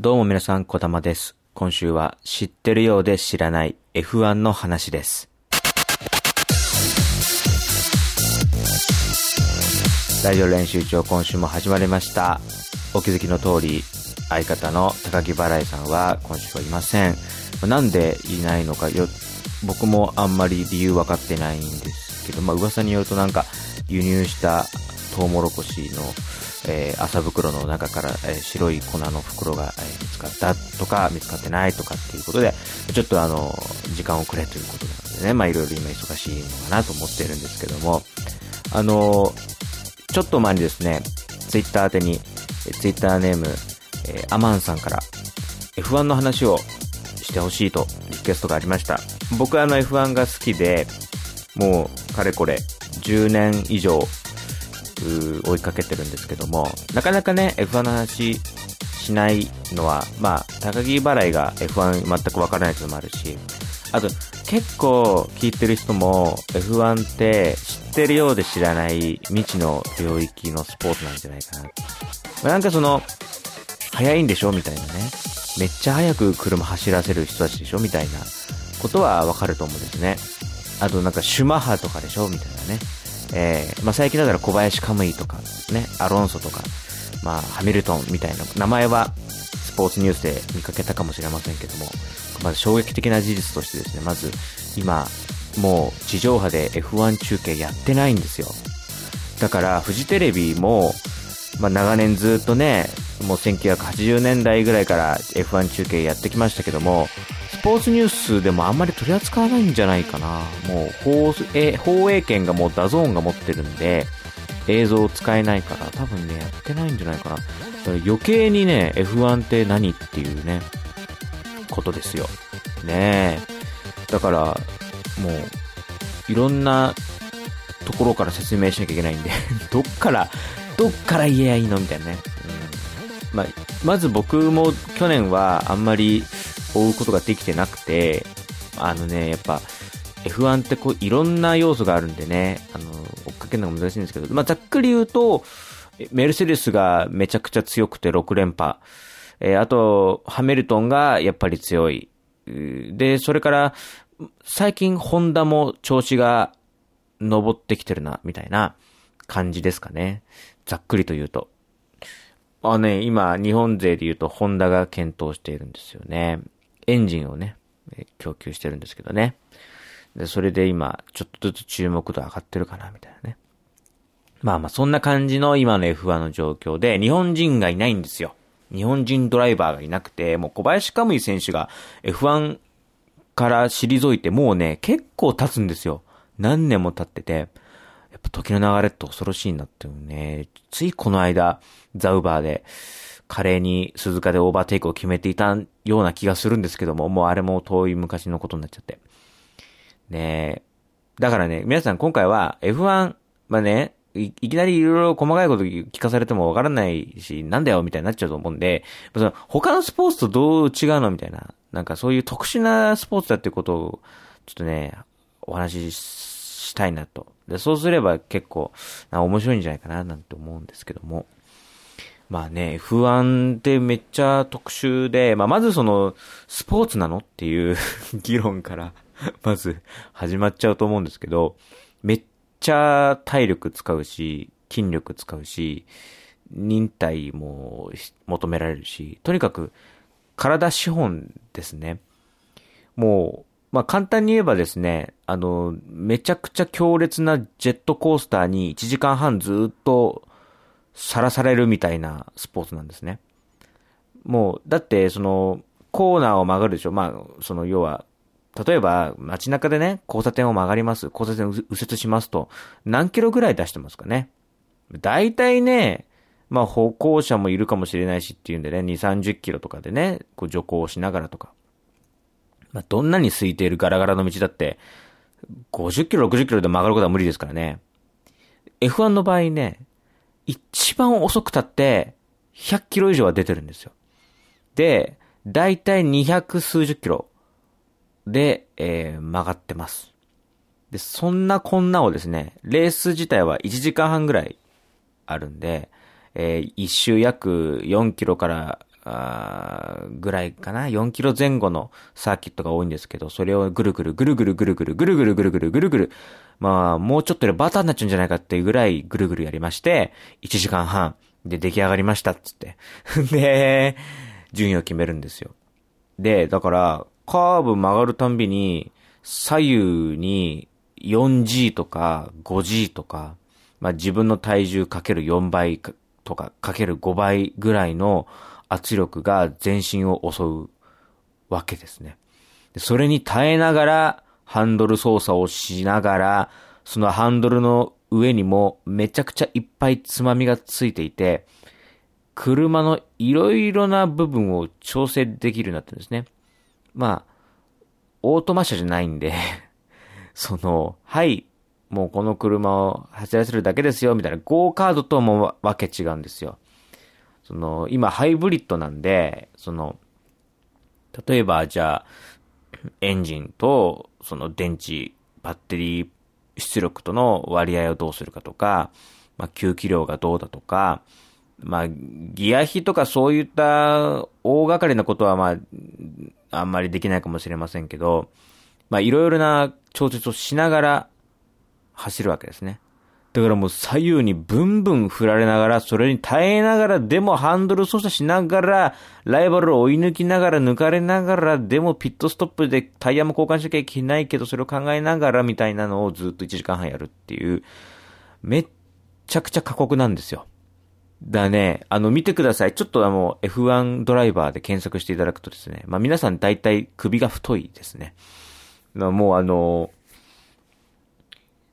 どうも皆さん、こたまです。今週は知ってるようで知らない F1 の話です。ラジオ練習長今週も始まりました。お気づきの通り、相方の高木払いさんは今週はいません。なんでいないのかよ、僕もあんまり理由分かってないんですけど、まあ噂によるとなんか輸入したトウモロコシの、えー麻袋の中から、えー白い粉の袋が、えー見つかったとか、見つかってないとかっていうことで、ちょっとあの、時間をくれということなのでね、まあいろいろ今忙しいのかなと思ってるんですけども、あの、ちょっと前にですね、ツイッター宛てに、えツイッターネーム、えーアマンさんから F1 の話をしてほしいとリクエストがありました。僕はあの F1 が好きで、もうかれこれ10年以上追いかけてるんですけども、なかなかね、F1 の話しないのは、まあ、高木払いが F1 全くわからないっていうのもあるし、あと、結構聞いてる人も F1 って知ってるようで知らない未知の領域のスポーツなんじゃないかな。まあ、なんかその、速いんでしょみたいなね。めっちゃ速く車走らせる人たちでしょみたいなことはわかると思うんですね。あとなんかシュマハとかでしょみたいなね。えー、まあ最近だったら小林カムイとか、ね、アロンソとか、まあハミルトンみたいな、名前はスポーツニュースで見かけたかもしれませんけども、まず衝撃的な事実としてですね、まず今、もう地上波で F1 中継やってないんですよ。だからフジテレビも、まあ長年ずっとね、もう1980年代ぐらいから F1 中継やってきましたけども、スポーツニュースでもあんまり取り扱わないんじゃないかな。もう放映、放映権がもう DAZN が持ってるんで、映像を使えないから、多分ね、やってないんじゃないかな。だから余計にね、F1 って何っていうね、ことですよ。ねえ。だから、もう、いろんなところから説明しなきゃいけないんで、どっから、どっから言えばいいのみたいなね。うんまあ、まず僕も去年はあんまり追うことができてなくて、あのね、やっぱ F1 ってこういろんな要素があるんでね、あの、追っかけるのが難しいんですけど、まあ、ざっくり言うと、メルセデスがめちゃくちゃ強くて6連覇。えーあと、ハミルトンがやっぱり強い。で、それから、最近ホンダも調子が登ってきてるな、みたいな感じですかね。ざっくりと言うと。あね、今、日本勢で言うと、ホンダが検討しているんですよね。エンジンをね、供給してるんですけどね。で、それで今、ちょっとずつ注目度上がってるかな、みたいなね。まあまあ、そんな感じの今の F1 の状況で、日本人がいないんですよ。日本人ドライバーがいなくて、もう小林カムイ選手が F1 から退いて、もうね、結構経つんですよ。何年も経ってて、やっぱ時の流れって恐ろしいなってね、ついこの間、ザウバーで、華麗に鈴鹿でオーバーテイクを決めていたような気がするんですけども、もうあれも遠い昔のことになっちゃって。ねえ。だからね、皆さん今回は F1、まあね、いきなりいろいろ細かいこと聞かされてもわからないし、なんだよみたいになっちゃうと思うんで、その他のスポーツとどう違うのみたいな、なんかそういう特殊なスポーツだってことを、ちょっとね、お話ししたいなと。で、そうすれば結構、面白いんじゃないかななんて思うんですけども。まあね、F1 ってめっちゃ特殊で、まあまずその、スポーツなのっていう 議論から、まず始まっちゃうと思うんですけど、めっちゃ体力使うし、筋力使うし、忍耐も求められるし、とにかく体資本ですね。もう、まあ簡単に言えばですね、あの、めちゃくちゃ強烈なジェットコースターに1時間半ずっとさらされるみたいなスポーツなんですね。もう、だって、その、コーナーを曲がるでしょ。まあ、その、要は、例えば、街中でね、交差点を曲がります。交差点を右折しますと、何キロぐらい出してますかね。大体ね、まあ歩行者もいるかもしれないしっていうんでね、2、30キロとかでね、こう徐行しながらとか。まあどんなに空いているガラガラの道だって、50キロ、60キロで曲がることは無理ですからね。F1 の場合ね、一番遅くたって、100キロ以上は出てるんですよ。で、だいたい200数十キロで、えー曲がってます。で、そんなこんなをですね、レース自体は1時間半ぐらいあるんで、えー一周約4キロからあぐらいかな ?4 キロ前後のサーキットが多いんですけど、それをぐるぐるぐるぐるぐるぐるぐるぐるぐるぐるぐるぐるまあ、もうちょっとでバターになっちゃうんじゃないかっていうぐらいぐるぐるやりまして、1時間半で出来上がりましたっつって。で、順位を決めるんですよ。で、だから、カーブ曲がるたんびに、左右に 4G とか 5G とか、まあ自分の体重かける4倍とかかける5倍ぐらいの圧力が全身を襲うわけですね。それに耐えながら、ハンドル操作をしながら、そのハンドルの上にもめちゃくちゃいっぱいつまみがついていて、車のいろいろな部分を調整できるようになってるんですね。まあ、オートマ車じゃないんで その、はい、もうこの車を走らせるだけですよ、みたいな、ゴーカードともわけ違うんですよ。その、今ハイブリッドなんで、その、例えばじゃあ、エンジンと、その電池、バッテリー出力との割合をどうするかとか、まあ、吸気量がどうだとか、まあ、ギア比とかそういった大掛かりなことはまあ、あんまりできないかもしれませんけど、まあ、いろいろな調節をしながら走るわけですね。だからもう左右にブンブン振られながら、それに耐えながら、でもハンドル操作しながら、ライバルを追い抜きながら、抜かれながら、でもピットストップでタイヤも交換しなきゃいけないけど、それを考えながらみたいなのをずっと1時間半やるっていう、めっちゃくちゃ過酷なんですよ。だね、あの見てください。ちょっとあの F1 ドライバーで検索していただくとですね、まあ皆さん大体首が太いですね。もうあの、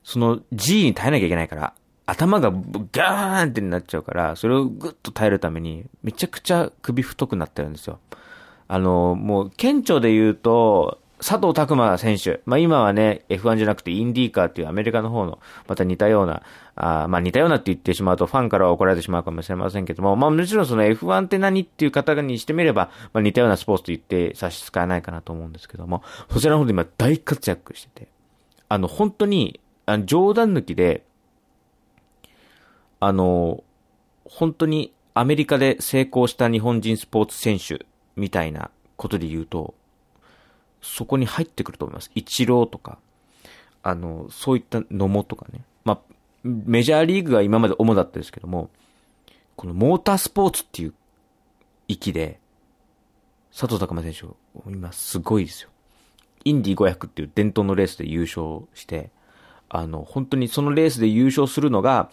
その G に耐えなきゃいけないから、頭がガーンってなっちゃうから、それをぐっと耐えるために、めちゃくちゃ首太くなってるんですよ。あの、もう、顕著で言うと、佐藤拓馬選手。まあ、今はね、F1 じゃなくてインディーカーっていうアメリカの方の、また似たような、あまあ、似たようなって言ってしまうとファンからは怒られてしまうかもしれませんけども、まあ、もちろんその F1 って何っていう方にしてみれば、まあ、似たようなスポーツと言って差し支えないかなと思うんですけども、そちらの方で今大活躍してて、あの、本当に、あの冗談抜きで、あの、本当にアメリカで成功した日本人スポーツ選手みたいなことで言うと、そこに入ってくると思います。イチローとか、あの、そういった野茂とかね。まあ、メジャーリーグが今まで主だったですけども、このモータースポーツっていう域で、佐藤隆馬選手、今すごいですよ。インディ500っていう伝統のレースで優勝して、あの、本当にそのレースで優勝するのが、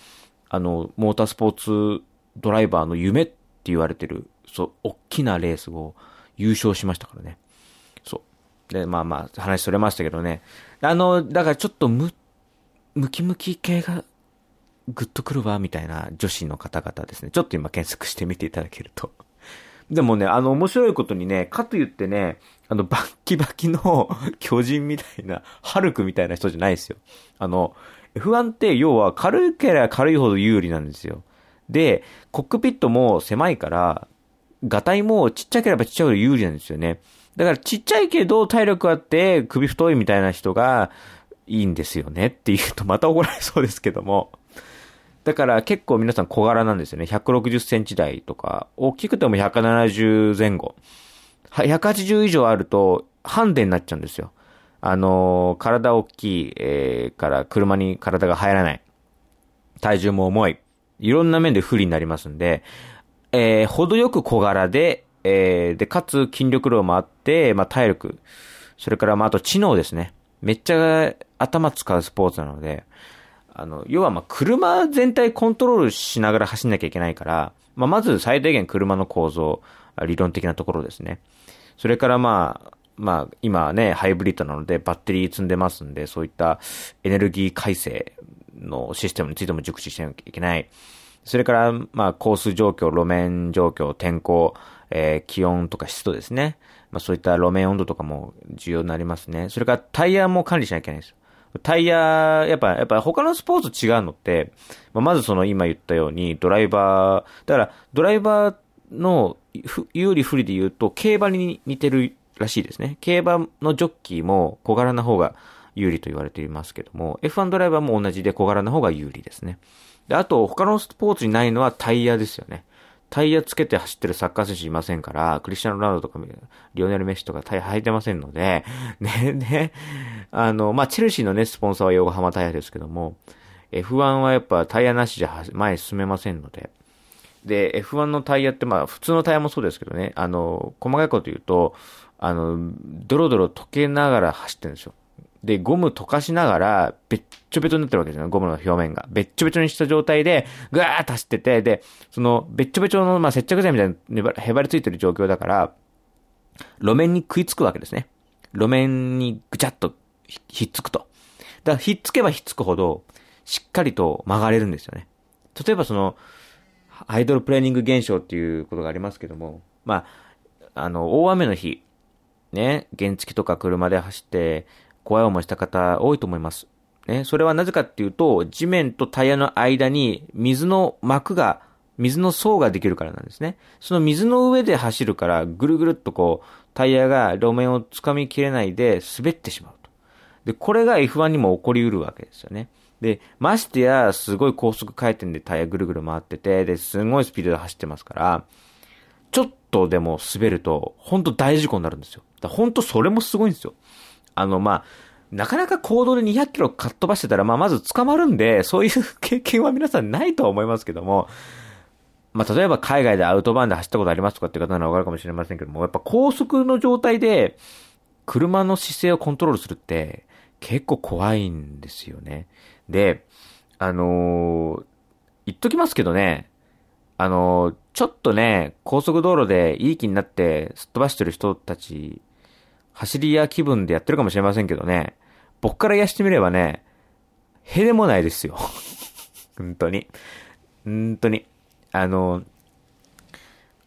あの、モータースポーツドライバーの夢って言われてる、そう、大きなレースを優勝しましたからね。そう。で、まあまあ、話それましたけどね。あの、だからちょっとム、ムキムキ系がグッとくるわ、みたいな女子の方々ですね。ちょっと今検索してみていただけると。でもね、あの、面白いことにね、かと言ってね、あの、バッキバキの 巨人みたいな、ハルクみたいな人じゃないですよ。あの、F1 って要は軽いければ軽いほど有利なんですよ。で、コックピットも狭いから、ガタイもちっちゃければちっちゃいほど有利なんですよね。だからちっちゃいけど体力あって首太いみたいな人がいいんですよねって言うとまた怒られそうですけども。だから結構皆さん小柄なんですよね。160センチ台とか、大きくても170前後。180以上あると、ハンデになっちゃうんですよ。あのー、体大きい、えー、から車に体が入らない。体重も重い。いろんな面で不利になりますんで、えー、程よく小柄で、えー、で、かつ筋力量もあって、まあ、体力。それから、まあ、あと知能ですね。めっちゃ頭使うスポーツなので、あの、要はま、車全体コントロールしながら走んなきゃいけないから、まあ、まず最大限車の構造、理論的なところですね。それからまあ、まあ、今ね、ハイブリッドなのでバッテリー積んでますんで、そういったエネルギー改正のシステムについても熟知しなきゃいけない。それから、まあ、コース状況、路面状況、天候、えー、気温とか湿度ですね。まあ、そういった路面温度とかも重要になりますね。それからタイヤも管理しなきゃいけないです。タイヤ、やっぱ、やっぱ他のスポーツ違うのって、ま、ずその今言ったようにドライバー、だからドライバーの有利不利で言うと競馬に似てるらしいですね。競馬のジョッキーも小柄な方が有利と言われていますけども、F1 ドライバーも同じで小柄な方が有利ですね。で、あと他のスポーツにないのはタイヤですよね。タイヤつけて走ってるサッカー選手いませんから、クリスチャン・ロナウドとか、リオネル・メッシとかタイヤ履いてませんので、ね、ね、あの、まあ、チェルシーのね、スポンサーは横浜タイヤですけども、F1 はやっぱタイヤなしじゃ前進めませんので、で、F1 のタイヤってまあ普通のタイヤもそうですけどね、あの、細かいこと言うと、あの、ドロドロ溶けながら走ってるんですよ。で、ゴム溶かしながら、べっちょべちょになってるわけですよ、ゴムの表面が。べっちょべちょにした状態で、ぐわーっと走ってて、で、その、べっちょべちょの、まあ、接着剤みたいな、へばりついてる状況だから、路面に食いつくわけですね。路面にぐちゃっとひっつくと。だから、ひっつけばひっつくほど、しっかりと曲がれるんですよね。例えばその、アイドルプレーニング現象っていうことがありますけども、まあ、あの、大雨の日、ね、原付とか車で走って、怖い思いした方多いと思います。ね、それはなぜかっていうと、地面とタイヤの間に水の膜が、水の層ができるからなんですね。その水の上で走るから、ぐるぐるっとこう、タイヤが路面を掴みきれないで滑ってしまうと。で、これが F1 にも起こりうるわけですよね。で、ましてや、すごい高速回転でタイヤぐるぐる回ってて、で、すごいスピードで走ってますから、ちょっとでも滑ると、ほんと大事故になるんですよ。だほんとそれもすごいんですよ。あの、まあ、なかなか行動で200キロかっ飛ばしてたら、まあ、まず捕まるんで、そういう経験は皆さんないとは思いますけども、まあ、例えば海外でアウトバーンで走ったことありますとかっていう方ならわかるかもしれませんけども、やっぱ高速の状態で、車の姿勢をコントロールするって、結構怖いんですよね。で、あのー、言っときますけどね、あのー、ちょっとね、高速道路でいい気になってすっ飛ばしてる人たち、走り屋気分でやってるかもしれませんけどね、僕から言わしてみればね、へでもないですよ。本当に。本当に。あの、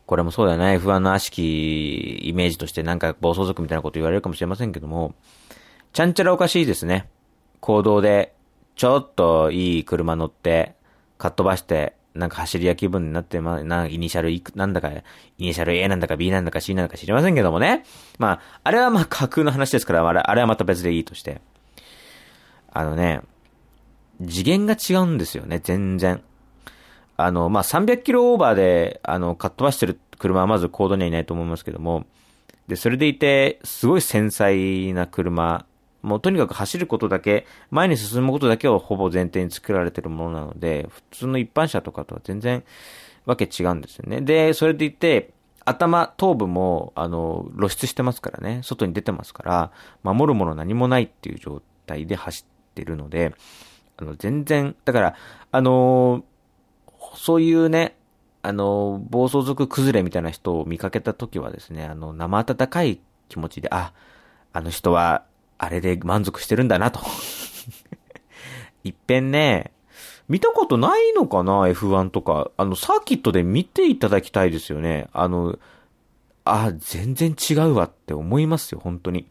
これもそうだよね。F1 の悪しきイメージとしてなんか暴走族みたいなこと言われるかもしれませんけども、ちゃんちゃらおかしいですね。行動で、ちょっといい車乗って、かっ飛ばして、なんか走り屋気分になって、まあ、な、イニシャルいく、なんだか、イニシャル A なんだか B なんだか C なんだか知りませんけどもね。まあ、あれはまあ架空の話ですから、あれあれはまた別でいいとして。あのね、次元が違うんですよね、全然。あの、まあ、300キロオーバーで、あの、かっ飛ばしてる車はまずコードにはいないと思いますけども、で、それでいて、すごい繊細な車、もうとにかく走ることだけ、前に進むことだけをほぼ前提に作られてるものなので、普通の一般車とかとは全然わけ違うんですよね。で、それでいて、頭、頭部も、あの、露出してますからね、外に出てますから、守るもの何もないっていう状態で走ってるので、あの、全然、だから、あの、そういうね、あの、暴走族崩れみたいな人を見かけた時はですね、あの、生温かい気持ちで、あ、あの人は、あれで満足してるんだなと。いっぺんね、見たことないのかな ?F1 とか。あの、サーキットで見ていただきたいですよね。あの、あ、全然違うわって思いますよ、本当に。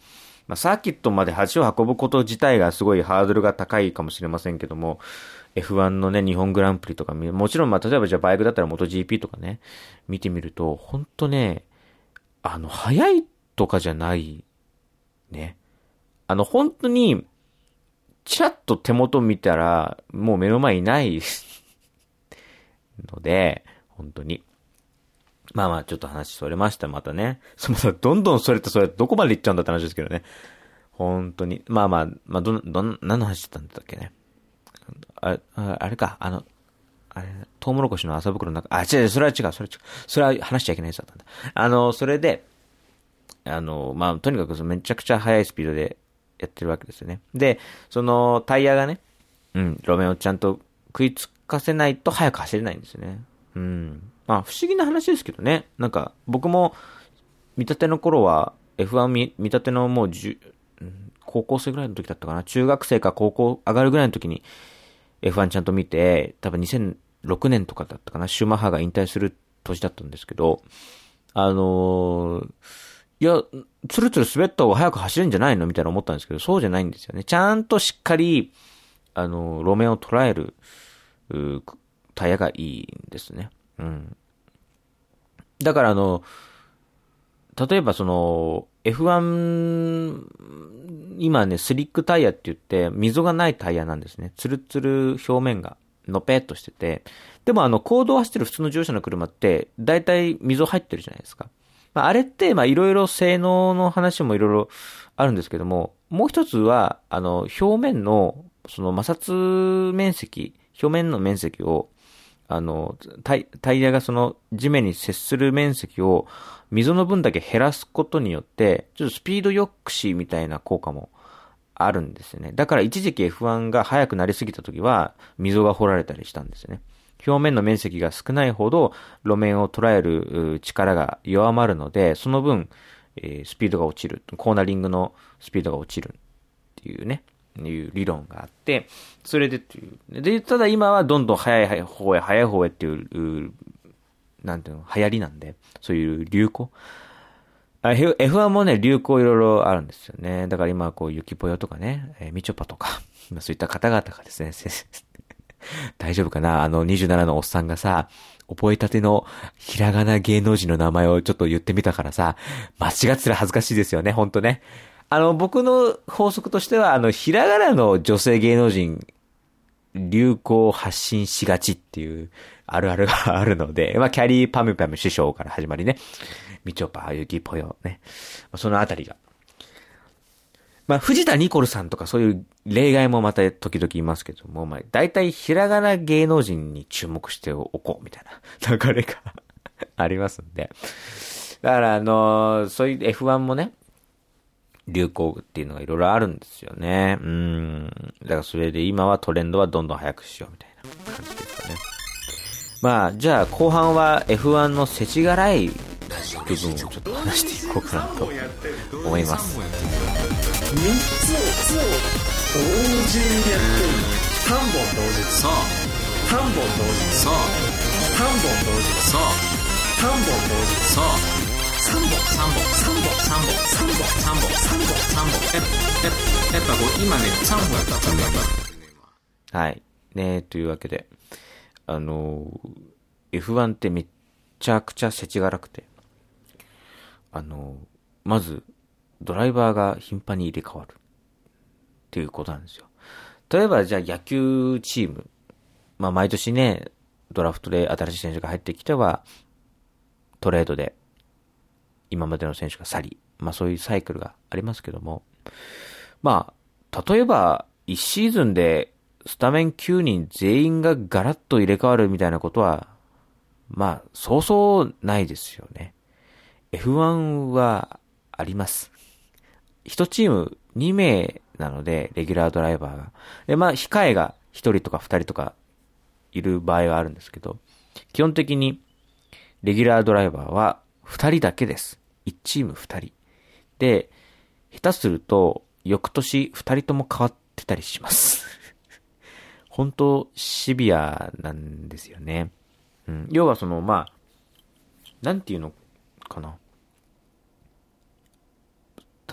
まあ、サーキットまで橋を運ぶこと自体がすごいハードルが高いかもしれませんけども、F1 のね、日本グランプリとかもちろん、まあ、例えばじゃあバイクだったら MotoGP とかね、見てみると、ほんとね、あの、速いとかじゃない、ね。あの、本当に、ちらっと手元見たら、もう目の前いないので、本当に。まあまあ、ちょっと話それました、またね。そのどんどんそれってそれどこまで行っちゃうんだって話ですけどね。本当に。まあまあ、まあ、ど、どん、何の話してたんだっけね。あ、ああれか、あの、あれ、トウモロコシの麻袋の中、あ、違う、それは違う、それは違う。それは話しちゃいけないやつだったんだ。あの、それで、あの、まあ、とにかくめちゃくちゃ速いスピードでやってるわけですよね。で、そのタイヤがね、うん、路面をちゃんと食いつかせないと速く走れないんですよね。うん。まあ、不思議な話ですけどね。なんか、僕も、見立ての頃は、F1 見見立てのもう10、高校生ぐらいの時だったかな。中学生か高校上がるぐらいの時に F1 ちゃんと見て、多分2006年とかだったかな。シューマッハが引退する年だったんですけど、あのー、いや、つるつる滑った方が早く走るんじゃないの？みたいな思ったんですけど、そうじゃないんですよね。ちゃんとしっかり、あの、路面を捉える、タイヤがいいんですね。うん。だからあの、例えばその、F1、今ね、スリックタイヤって言って、溝がないタイヤなんですね。ツルツル表面が。のぺっとしてて、でもあの、行動を走ってる普通の乗用車の車って、大体溝入ってるじゃないですか。まあ、あれって、まあ、いろいろ性能の話もいろいろあるんですけども、もう一つは、あの、表面の、その摩擦面積、表面の面積を、あの、タイタイヤがその地面に接する面積を溝の分だけ減らすことによって、ちょっとスピード抑止みたいな効果もあるんですよね。だから一時期 F1 が速くなりすぎた時は、溝が掘られたりしたんですよね。表面の面積が少ないほど路面を捉える力が弱まるので、その分、えー、スピードが落ちる。コーナリングのスピードが落ちるっていうね、いう理論があって、それでっていう。で、ただ今はどんどん速い方へ速い方へっていう、なんていうの、流行りなんで、そういう流行。F1 もね、流行いろいろあるんですよね。だから今、こう、ゆきぽよとかね、えー、みちょぱとか、そういった方々がですね、大丈夫かな？あの27のおっさんがさ、覚えたてのひらがな芸能人の名前をちょっと言ってみたからさ、間違ってたら恥ずかしいですよね、ほんとね。あの、僕の法則としては、あの、ひらがなの女性芸能人、流行発信しがちっていうあるあるがあるので、まあ、キャリーパムパム師匠から始まりね、みちょぱ、ゆきぽよね、そのあたりがまあ、藤田ニコルさんとかそういう例外もまた時々いますけども、まあ、大体ひらがな芸能人に注目しておこうみたいな 流れが ありますんで。だから、あのー、そういう F1 もね、流行っていうのがいろいろあるんですよね。うん。だからそれで今はトレンドはどんどん早くしようみたいな感じですかね。まあ、じゃあ後半は F1 の世知辛い部分をちょっと話していこうかなと思います。3つを同時にやってる3本同時そう3本同時そう3本同時そう3本同時そう3本3本3本3本3本3本3本3本ややっぱこう今ね3本やったら3本やったはいねというわけであの F1 ってめっちゃくちゃ世知辛くてあのまずドライバーが頻繁に入れ替わる。っていうことなんですよ。例えば、じゃあ野球チーム。まあ、毎年ね、ドラフトで新しい選手が入ってきては、トレードで、今までの選手が去り、まあそういうサイクルがありますけども、まあ、例えば、1シーズンでスタメン9人全員がガラッと入れ替わるみたいなことは、まあ、そうそうないですよね。F1 はあります。1チーム2名なので、レギュラードライバーが。で、まあ、控えが1人とか2人とかいる場合があるんですけど、基本的に、レギュラードライバーは2人だけです。1チーム2人。で、下手すると、翌年2人とも変わってたりします。本当、シビアなんですよね。うん。要はその、まあ、なんていうのかな。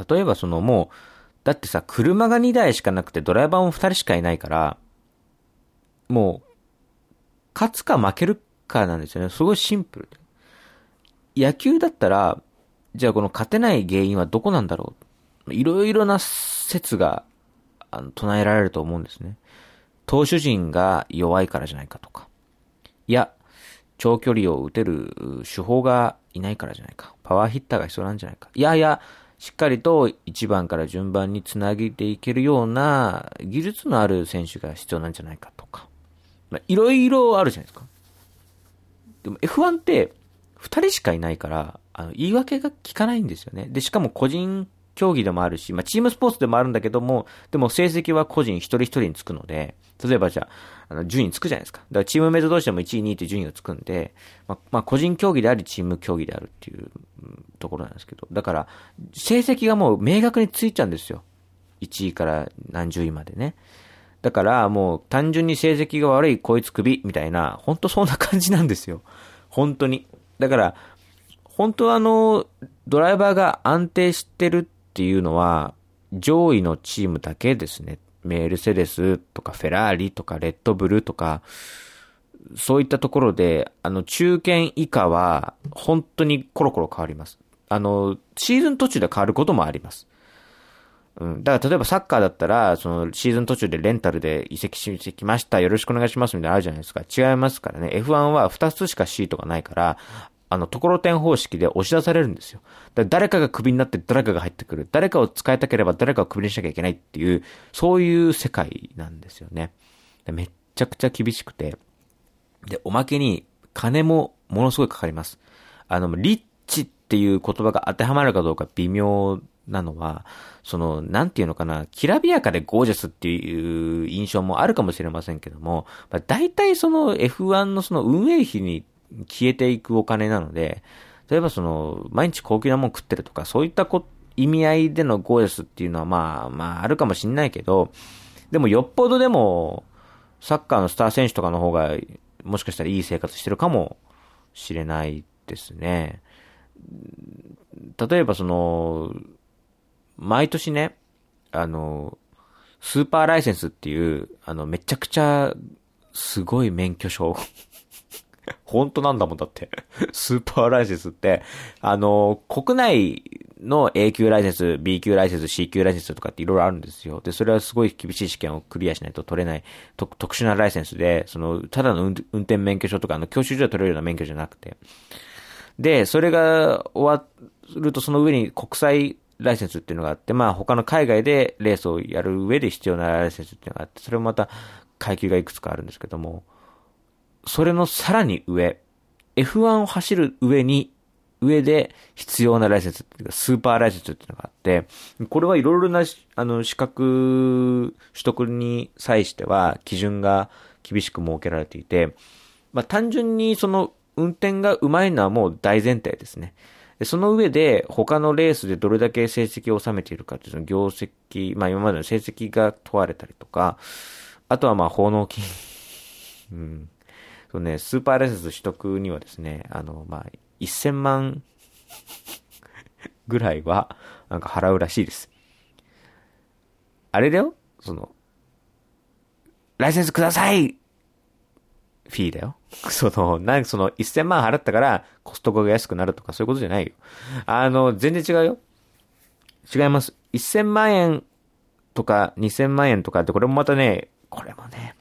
例えばそのもう、だってさ、車が2台しかなくてドライバーも2人しかいないから、もう、勝つか負けるかなんですよね。すごいシンプル。野球だったら、じゃあこの勝てない原因はどこなんだろういろいろな説が、あの、唱えられると思うんですね。投手陣が弱いからじゃないかとか。いや、長距離を打てる手法がいないからじゃないか。パワーヒッターが必要なんじゃないか。いやいや、しっかりと1番から順番につなげていけるような技術のある選手が必要なんじゃないかとか。まあ、いろいろあるじゃないですか。でも F1 って2人しかいないから、あの、言い訳が効かないんですよね。で、しかも個人競技でもあるし、まあ、チームスポーツでもあるんだけども、でも成績は個人一人一人につくので、例えばじゃあ、あの、順位つくじゃないですか。だからチームメイト同士でも1位、2位って順位がつくんで、まあ、まあ、個人競技であり、チーム競技であるっていうところなんですけど、だから、成績がもう明確についちゃうんですよ。1位から何十位までね。だからもう単純に成績が悪いこいつ首みたいな、本当そんな感じなんですよ。本当に。だから、本当はあの、ドライバーが安定してるっていうのは、上位のチームだけですね。メルセデスとかフェラーリとかレッドブルとか、そういったところで、あの、中堅以下は、本当にコロコロ変わります。あの、シーズン途中で変わることもあります。うん。だから例えばサッカーだったら、そのシーズン途中でレンタルで移籍してきました。よろしくお願いしますみたいなのあるじゃないですか。違いますからね。F1 は2つしかシートがないから、あの、ところてん方式で押し出されるんですよ。誰かがクビになって誰かが入ってくる。誰かを使いたければ誰かをクビにしなきゃいけないっていう、そういう世界なんですよね。めっちゃくちゃ厳しくて。で、おまけに、金もものすごいかかります。あの、リッチっていう言葉が当てはまるかどうか微妙なのは、その、なんていうのかな、きらびやかでゴージャスっていう印象もあるかもしれませんけども、まあ、大体その F1 のその運営費に消えていくお金なので、例えばその、毎日高級なもん食ってるとか、そういったこ意味合いでのゴージャスっていうのはまあ、まああるかもしんないけど、でもよっぽどでも、サッカーのスター選手とかの方が、もしかしたらいい生活してるかもしれないですね。例えばその、毎年ね、あの、スーパーライセンスっていう、あの、めちゃくちゃ、すごい免許証。本当なんだもんだって。スーパーライセンスって、あの、国内の A 級ライセンス、B 級ライセンス、C 級ライセンスとかっていろいろあるんですよ。で、それはすごい厳しい試験をクリアしないと取れない特特殊なライセンスで、その、ただの運運転免許証とか、あの、教習所で取れるような免許じゃなくて。で、それが終わるとその上に国際ライセンスっていうのがあって、まあ他の海外でレースをやる上で必要なライセンスっていうのがあって、それもまた階級がいくつかあるんですけども、それのさらに上、F1 を走る上に、上で必要なライセンスっていうか、スーパーライセンスっていうのがあって、これはいろいろな、あの、資格取得に際しては、基準が厳しく設けられていて、まあ単純にその、運転が上手いのはもう大前提ですね。その上で、他のレースでどれだけ成績を収めているかっていう、その業績、まあ今までの成績が問われたりとか、あとはまあ、奉納金。うん。そうね、スーパーライセンス取得にはですね、あの、まあ、1000万ぐらいは、なんか払うらしいです。あれだよその、ライセンスくださいフィーだよ。その、なんかその、1000万払ったから、コストコが安くなるとか、そういうことじゃないよ。あの、全然違うよ。違います。1000万円とか、2000万円とかって、これもまたね、これもね、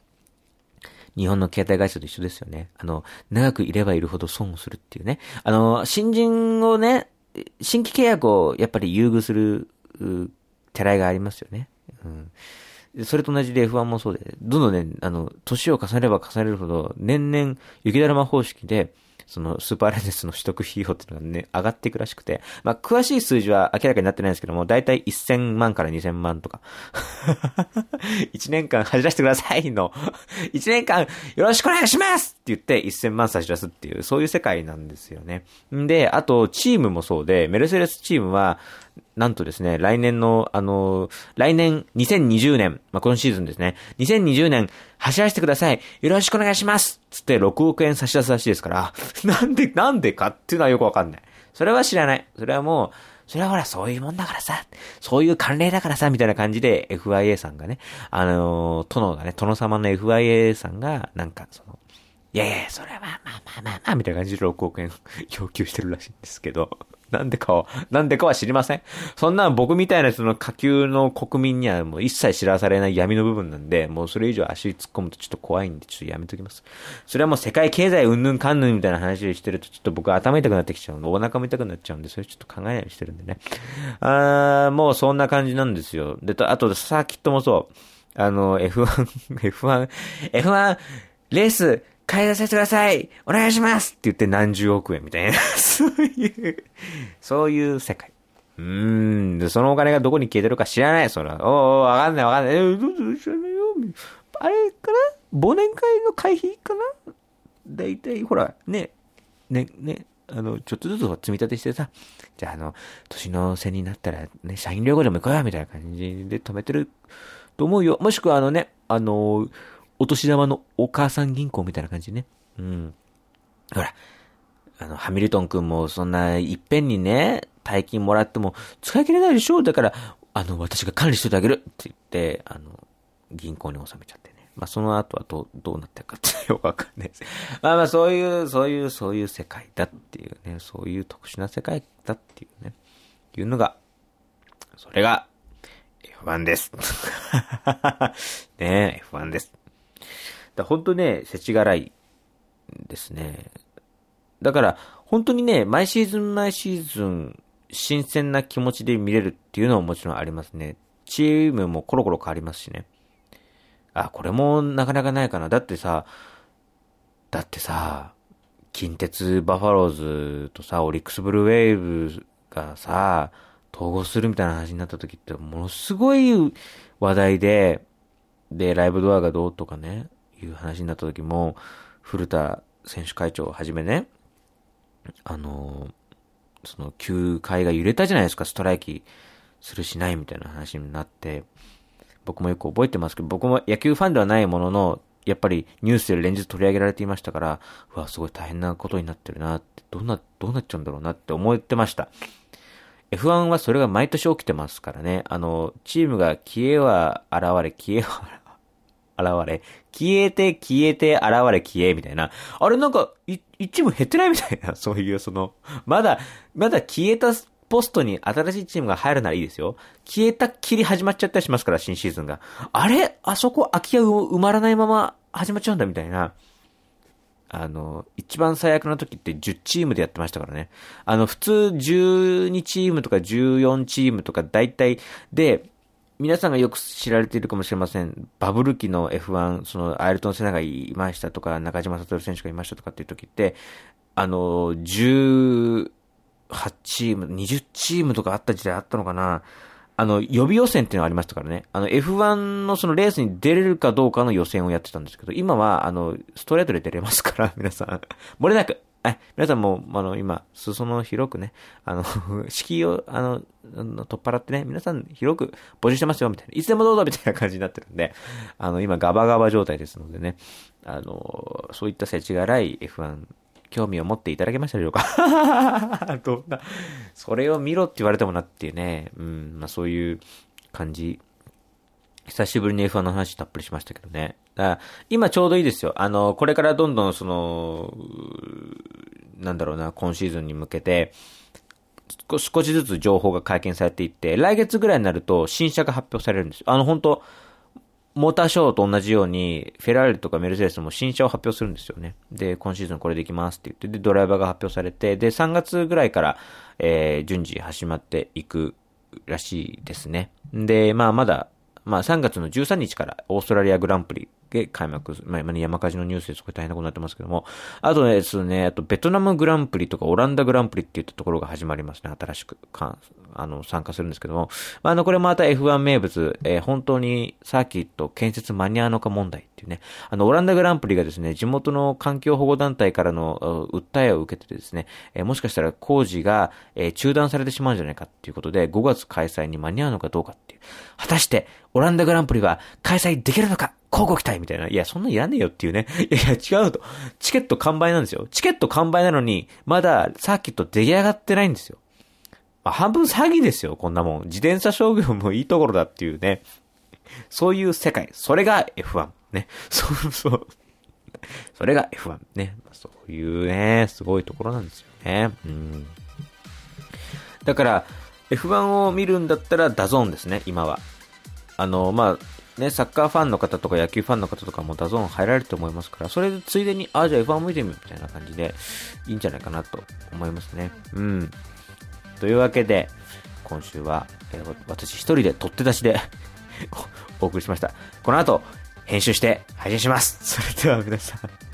日本の携帯会社と一緒ですよね。あの、長くいればいるほど損をするっていうね。あの、新人をね、新規契約をやっぱり優遇する、うてらいがありますよね。うん。それと同じで F1 もそうで、どんどんね、あの、年を重ねれば重ねるほど、年々、雪だるま方式で、その、スーパーライセンスの取得費用っていうのがね、上がっていくらしくて、まあ、詳しい数字は明らかになってないんですけども、だいたい1000万から2000万とか。1年間走らせてくださいの、1年間よろしくお願いしますって言って1000万差し出すっていう、そういう世界なんですよね。んで、あと、チームもそうで、メルセデスチームは、なんとですね、来年の、あの、来年2020年、まあ、今シーズンですね、2020年走らせてください。よろしくお願いしますつって6億円差し出すらしいですから、なんで、なんでかっていうのはよくわかんない。それは知らない。それはもう、それはほら、そういうもんだからさ、そういう慣例だからさ、みたいな感じで FIA さんがね、あの、殿がね、殿様の FIA さんが、なんか、その、いやいや、それはまあまあまあまあ、まあ、みたいな感じで6億円 要求してるらしいんですけど、なんでかは、なんでかは知りません。そんな僕みたいなその下級の国民にはもう一切知らされない闇の部分なんで、もうそれ以上足突っ込むとちょっと怖いんで、ちょっとやめときます。それはもう世界経済うんぬんかんぬんみたいな話をしてると、ちょっと僕頭痛くなってきちゃうの。お腹も痛くなっちゃうんで、それちょっと考えないようにしてるんでね。あー、もうそんな感じなんですよ。で、とあと、サーキットもそう。あの、F1、F1、F1、レース、買い出させてくださいお願いしますって言って何十億円みたいな、そういう、そういう世界。うーん。で、そのお金がどこに消えてるか知らない、それ。おうおうわかんないわかんない。え、どうぞ知らないよ。あれかな？忘年会の会費かな？だいたい、ほら、ね、ね、ね、あの、ちょっとずつ積み立てしてさ、じゃあ、あの、年の瀬になったら、ね、社員旅行でも行こうよ、みたいな感じで止めてると思うよ。もしくは、あのね、あの、お年玉のお母さん銀行みたいな感じね。うん。ほら、あの、ハミルトン君もそんないっぺんにね、大金もらっても使い切れないでしょだから、あの、私が管理しててあげるって言って、あの、銀行に納めちゃってね。まあ、その後はどう、どうなってるかってよくわかんないです。まあまあ、そういう、そういう、そういう世界だっていうね、そういう特殊な世界だっていうね、いうのが、それが、F1 です。ねえ、F1 です。だ本当ね、世知辛いですね。だから、本当にね、毎シーズン毎シーズン、新鮮な気持ちで見れるっていうのはもちろんありますね。チームもコロコロ変わりますしね。あ、これもなかなかないかな。だってさ、だってさ、近鉄バファローズとさ、オリックスブルーウェーブがさ、統合するみたいな話になった時ってものすごい話題で、で、ライブドアがどうとかね、いう話になった時も、古田選手会長をはじめね、あの、その、球界が揺れたじゃないですか、ストライキするしないみたいな話になって、僕もよく覚えてますけど、僕も野球ファンではないものの、やっぱりニュースで連日取り上げられていましたから、うわ、すごい大変なことになってるなって、どんな、どうなっちゃうんだろうなって思ってました。F1 はそれが毎年起きてますからね。あの、チームが消えは現れ、消えは現れ、消えて、消えて、現れ、消え、みたいな。あれなんか、い、一チーム減ってないみたいな、そういう、その、まだ、まだ消えたポストに新しいチームが入るならいいですよ。消えたっきり始まっちゃったりしますから、新シーズンが。あれ？あそこ空き家埋まらないまま始まっちゃうんだ、みたいな。あの、一番最悪の時って10チームでやってましたからね。あの、普通12チームとか14チームとか大体で、皆さんがよく知られているかもしれません。バブル期の F1、その、アイルトン・セナがいましたとか、中島悟選手がいましたとかっていう時って、あの、18チーム、20チームとかあった時代あったのかなあの、予備予選っていうのがありましたからね。あの、F1 のそのレースに出れるかどうかの予選をやってたんですけど、今は、あの、ストレートで出れますから、皆さん。漏れなく。はい。皆さんも、あの、今、裾の広くね、あの、敷居を、あの、取っ払ってね、皆さん広く募集してますよ、みたいな。いつでもどうぞ、みたいな感じになってるんで、あの、今、ガバガバ状態ですのでね、あの、そういった世知辛い F1 興味を持っていただけましたでしょうか？どんな、それを見ろって言われてもなっていうね、うん、まあそういう感じ。久しぶりに F1 の話たっぷりしましたけどね。だ今ちょうどいいですよ。あの、これからどんどんその、なんだろうな、今シーズンに向けて、少しずつ情報が解禁されていって、来月ぐらいになると新車が発表されるんですよ。あの、本当モーターショーと同じように、フェラーリとかメルセデスも新車を発表するんですよね。で、今シーズンこれでいきますって言って、で、ドライバーが発表されて、で、3月ぐらいから、えー、順次始まっていくらしいですね。で、まあ、まだ、まあ、3月の13日からオーストラリアグランプリで開幕、まあ今ね山火事のニュースですごい大変なことになってますけども、あとですね、あとベトナムグランプリとかオランダグランプリっていったところが始まりますね、新しく、かあの、参加するんですけども、まあ、あの、これまた F1 名物、えー、本当にサーキット建設間に合うのか問題っていうね、あの、オランダグランプリがですね、地元の環境保護団体からの訴えを受けてですね、えー、もしかしたら工事が、えー、中断されてしまうんじゃないかっていうことで、5月開催に間に合うのかどうかっていう。果たして、オランダグランプリは開催できるのか交互期待みたいな。いや、そんないらねえよっていうね。いやいや、違うと。チケット完売なんですよ。チケット完売なのに、まだサーキット出来上がってないんですよ。まあ、半分詐欺ですよ、こんなもん。自転車商業もいいところだっていうね。そういう世界。それが F1。ね。そうそう。それが F1。ね。そういうね、すごいところなんですよね。うん。だから、F1 を見るんだったら DAZN ですね、今は。あの、まあ、ね、サッカーファンの方とか野球ファンの方とかも DAZN 入られると思いますから、それでついでに、あ、じゃあ F1 見てみようみたいな感じで、いいんじゃないかなと思いますね。うん。というわけで、今週は、えー、私一人で取って出しで お送りしました。この後、編集して配信します。それでは皆さん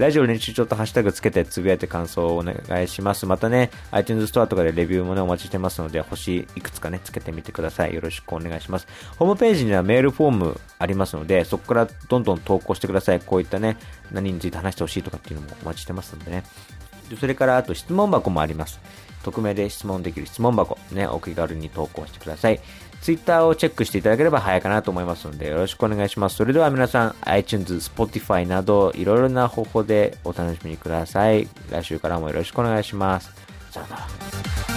ラジオ練習ちょっとハッシュタグつけてつぶやいて感想をお願いします。またね、iTunes ストアとかでレビューもね、お待ちしてますので、星いくつかね、つけてみてください。よろしくお願いします。ホームページにはメールフォームありますので、そこからどんどん投稿してください。こういったね、何について話してほしいとかっていうのもお待ちしてますのでね。それから、あと質問箱もあります。匿名で質問できる質問箱、ね、お気軽に投稿してください。ツイッターをチェックしていただければ早いかなと思いますので、よろしくお願いします。それでは皆さん、iTunes、Spotify など、いろいろな方法でお楽しみください。来週からもよろしくお願いします。さよなら。